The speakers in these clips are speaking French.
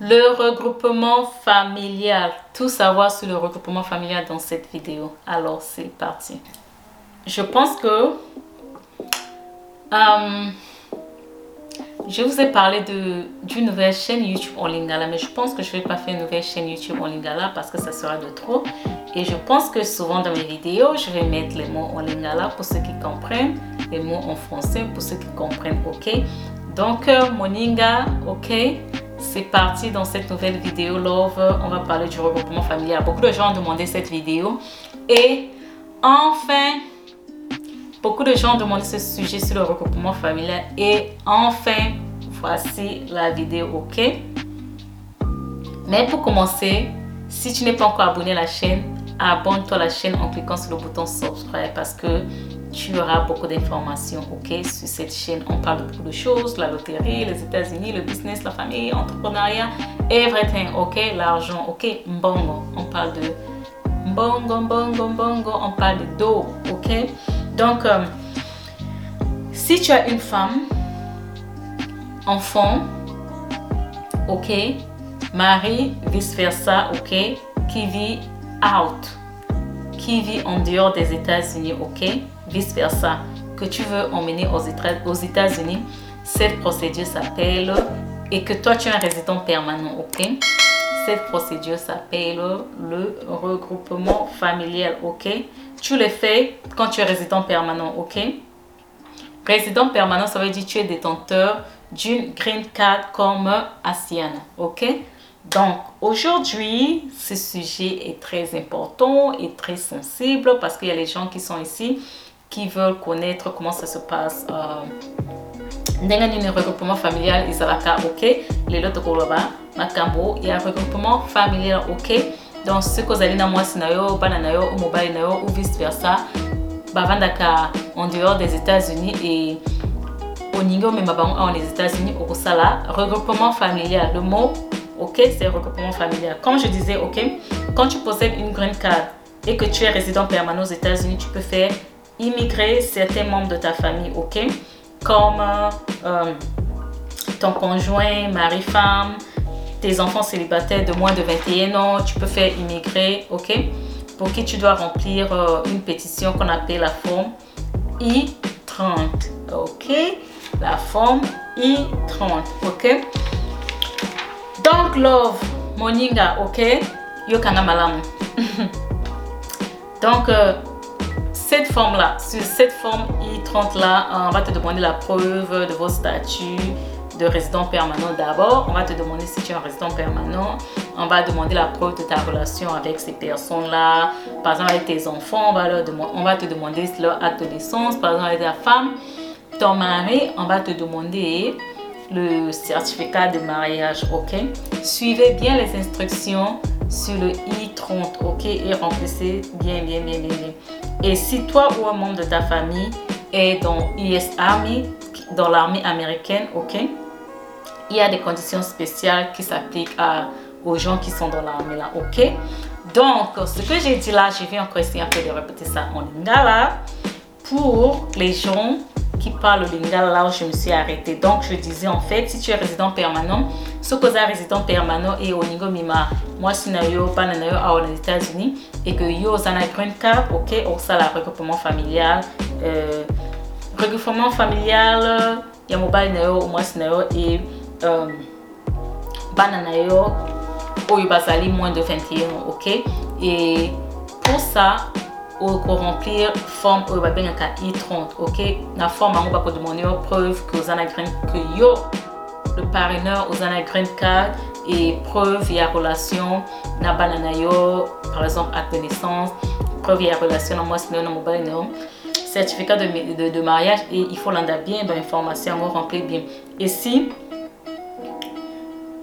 Le regroupement familial. Tout savoir sur le regroupement familial dans cette vidéo. Alors, c'est parti. Je pense que... Euh, je vous ai parlé d'une nouvelle chaîne YouTube en Lingala, mais je pense que je ne vais pas faire une nouvelle chaîne YouTube en Lingala parce que ça sera de trop. Et je pense que souvent dans mes vidéos, je vais mettre les mots en Lingala pour ceux qui comprennent, les mots en français pour ceux qui comprennent, ok? Donc, euh, Moninga, ok? C'est parti dans cette nouvelle vidéo Love. On va parler du regroupement familial. Beaucoup de gens ont demandé cette vidéo. Et enfin, Beaucoup de gens ont demandé ce sujet sur le regroupement familial et enfin, voici la vidéo, ok? Mais pour commencer, si tu n'es pas encore abonné à la chaîne, abonne-toi à la chaîne en cliquant sur le bouton subscribe parce que tu auras beaucoup d'informations, ok? Sur cette chaîne, on parle de beaucoup de choses, la loterie, les États-Unis, le business, la famille, l'entrepreneuriat, everything, ok? L'argent, ok? Mbongo, on parle de mbongo, mbongo, mbongo, on parle de dos, ok? Donc, euh, si tu as une femme, enfant, ok, mari, vice-versa, ok, qui vit out, qui vit en dehors des États-Unis, ok, vice-versa, que tu veux emmener aux États-Unis, cette procédure s'appelle, et que toi tu es un résident permanent, ok, cette procédure s'appelle le regroupement familial, ok? Tu le fais quand tu es résident permanent, ok? Résident permanent, ça veut dire que tu es détenteur d'une green card comme ASEAN, ok? Donc, aujourd'hui, ce sujet est très important et très sensible parce qu'il y a les gens qui sont ici qui veulent connaître comment ça se passe. Euh, ndenge regroupement familial ezalaka ok lelo tokoloba makambo ya regroupement familial ok donc soki ozali na mwasi na yo bana na yo ou mobali na yo ou vice versa bavandaka en dehors des états-unis et oningi omema bango awa les états-unis okosala regroupement familial le mot ok c'est regroupement familial comme je disais ok quand tu possèdes une green card et que tu es résident permanent aux états-unis tu peux faire immigrer certains membres de ta famille ok? Comme euh, ton conjoint mari femme tes enfants célibataires de moins de 21 ans, tu peux faire immigrer, ok? Pour qui tu dois remplir euh, une pétition qu'on appelle la forme I-30, ok? La forme I-30, ok? Donc, love, moninga, ok? Yokanga malamu. Donc, euh, cette forme-là, sur cette forme I-30-là, on va te demander la preuve de vos statuts, de résident permanent d'abord. On va te demander si tu es un résident permanent. On va demander la preuve de ta relation avec ces personnes-là. Par exemple, avec tes enfants, on va, te demander leur adolescence. Par exemple, avec ta femme, ton mari, on va te demander le certificat de mariage, ok? Suivez bien les instructions sur le I-30, ok? Et remplissez bien, bien, bien, bien. Et si toi ou un membre de ta famille est dans US Army, dans l'armée américaine, ok il y a des conditions spéciales qui s'appliquent aux gens qui sont dans l'armée là, ok. Donc, ce que j'ai dit là, je vais encore essayer un peu de répéter ça en lingala pour les gens qui parlent le lingala là où je me suis arrêtée. Donc, je disais en fait, si tu es résident permanent, es résident permanent et niveau mima, moi, si na yo, pas na yo, aux États-Unis, et que yo, zana green card, ok, au ça, la regroupement familial, euh, regroupement familial, il y a mobile na yo, moi, si na yo, et euh, bana na yo moins de 21 ans ok et pour ça okoremplir forme oyo babengaka i30 ok? Na forme yango bakodemande yo preuve que oza na green que yo le parraineur oza na green card et preuve ya relation na bana na yo par exemple acte de naissance preuve ya relation na mwasi na yo na mobali na yo certificat de, de, de mariage et il faut landa bien bainformation yango remplir bien. Et si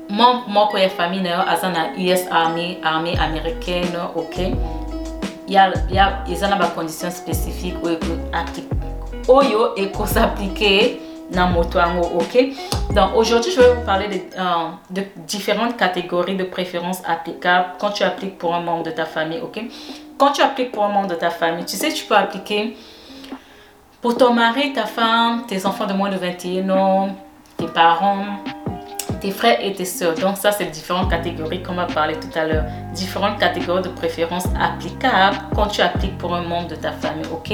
membre moko ya famille na yo aza na us army armée américaine ok? ya, ya, eza na bacondition spécifique oyo ekosapplike na moto yango ok? Donc aujourd'hui je vais vous parler de, euh, de différentes catégories de préférences applicables quand tu appliques pour un membre de ta famille ok? Quand tu appliques pour un membre de ta famille tu sais tu peux appliquer pour ton mari ta femme tes enfants de moins de 21 ans tes parents tes frères et tes sœurs. Donc ça, c'est différentes catégories qu'on va parler tout à l'heure. Différentes catégories de préférence applicables quand tu appliques pour un membre de ta famille, ok?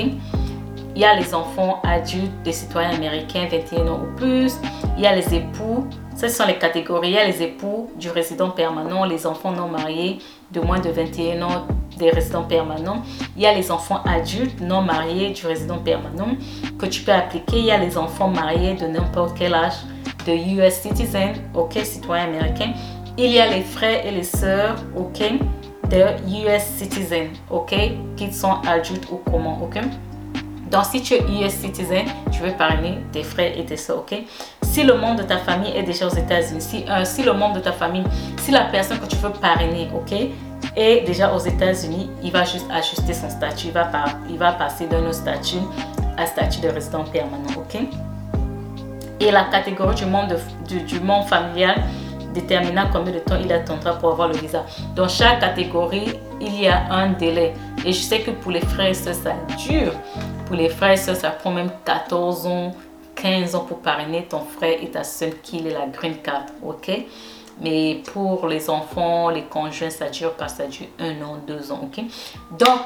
Il y a les enfants adultes des citoyens américains 21 ans ou plus. Il y a les époux. Ce sont les catégories. Il y a les époux du résident permanent, les enfants non mariés de moins de 21 ans des résidents permanents. Il y a les enfants adultes non mariés du résident permanent que tu peux appliquer. Il y a les enfants mariés de n'importe quel âge de US citizen, ok, citoyen américain. Il y a les frères et les sœurs, ok, de US citizen, ok, qui sont adultes ou comment, ok? Donc, si tu es US citizen, tu veux parrainer tes frères et tes soeurs, ok? Si le membre de ta famille est déjà aux États-Unis, si, euh, si le membre de ta famille, si la personne que tu veux parrainer, ok, est déjà aux États-Unis, il va juste ajuster son statut. Il va, il va passer d'un statut à statut de résident permanent, ok? Et la catégorie du membre, du, du monde familial déterminant combien de temps il attendra pour avoir le visa. Dans chaque catégorie, il y a un délai. Et je sais que pour les frères et sœurs, ça dure. Pour les frères et sœurs, ça prend même 14 ans, 15 ans pour parrainer ton frère et ta soeur qui est la green card. OK? Mais pour les enfants, les conjoints, ça dure pas, ça dure un an, deux ans. OK? Donc,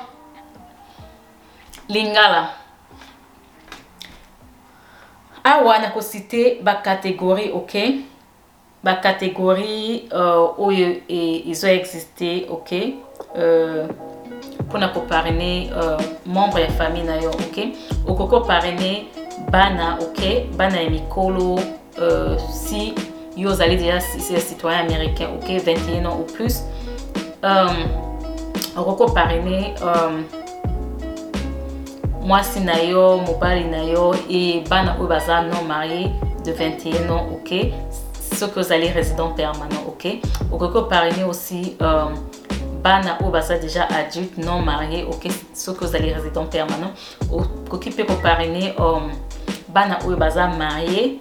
lingala. Awa nakosite bacatégorie ok? Bacatégorie uh, oyo e, ezoexiste ok? Uh, mpona koparene uh, membre ya famille na yo ok? Okoki koparene bana ok? Bana ya mikolo uh, si yo ozali deja citoyen américain ok? 21 ans ou plus. Um, okoki koparene um, mwasi na yo mobali na yo e bana oyo baza non marié de 21 ans ok? Soki ozali résident permanent ok? Okoki koparrainer aussi um, bana oyo baza déjà adulte non marié ok? Soki ozali résident permanent. Okoki mpe koparrainer um, bana oyo baza marié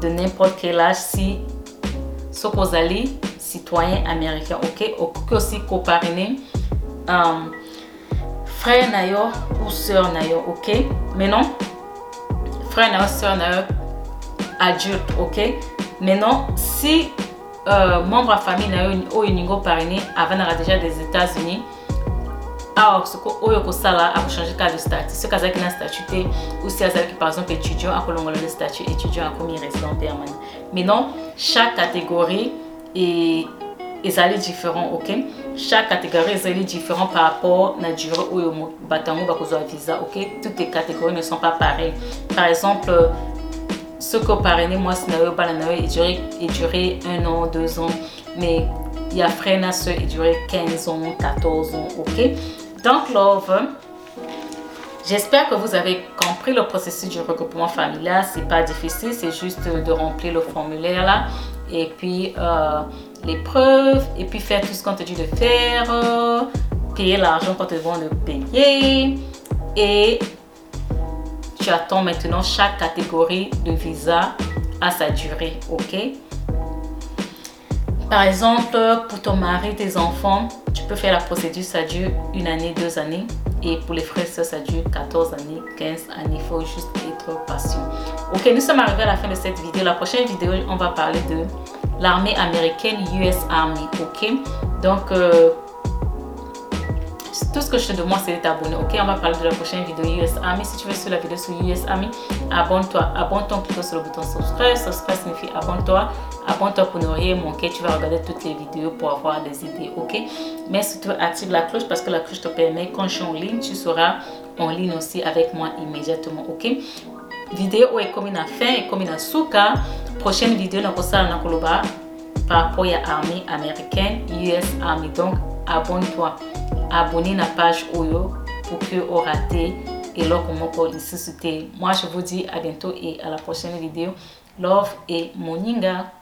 de n'importe quel âge si soki ozali citoyen américain ok? Okoki aussi koparrainer um, frère na ou sœur na ok? Maintenant frère na sœur na adulte ok? Maintenant si euh, membre ya famille na yo oyo olingi oparraine avandaka déjà des états-unis awa soko oyo kosala akochange kaka de statut soki azalaki na statut ou si azalaki par exemple étudiant akolongola le statut étudiant akomi résident permanent. Maintenant chaque catégorie et ezali différent ok? Chaque catégorie ezali différent par rapport na durée oyo bato yango bakozwa visa ok? Toutes les catégories ne sont pas pareilles. Par exemple soki oparraine mwasi na yo bana na yo eduré un an deux ans. Mais ya frère na soeur eduré 15 ans 14 ans ok? Donc love J'espère que vous avez compris le processus du regroupement familial. C'est pas difficile, c'est juste de remplir le formulaire là. Et puis euh, les preuves et puis faire tout ce qu'on te dit de faire, euh, payer l'argent qu'on te demande de payer et tu attends maintenant chaque catégorie de visa à sa durée, ok? Par exemple, pour ton mari, tes enfants, tu peux faire la procédure, ça dure une année, deux années. Et pour les frères ça dure 14 années, 15 années. Il faut juste être patient. Ok, nous sommes arrivés à la fin de cette vidéo. La prochaine vidéo, on va parler de l'armée américaine US Army. Ok, donc euh, tout ce que je te demande, c'est de t'abonner. Ok, on va parler de la prochaine vidéo US Army. Si tu veux sur la vidéo sur US Army, abonne-toi. Abonne-toi en cliquant sur le bouton subscribe. Subscribe signifie abonne-toi. Abonne-toi pour ne rien manquer. Tu vas regarder toutes les vidéos pour avoir des idées. Ok, mais surtout active la cloche parce que la cloche te permet, quand je suis en ligne, tu seras en ligne aussi avec moi immédiatement. Ok, vidéo est comme une fin et comme une souka. Prochaine vidéo, na kosala na koloba par rapport à l'armée américaine, US Army. Donc, abonne-toi. abonner la page Oyo pour que ratez et là comment pour Moi, je vous dis à bientôt et à la prochaine vidéo. Love et Moninga.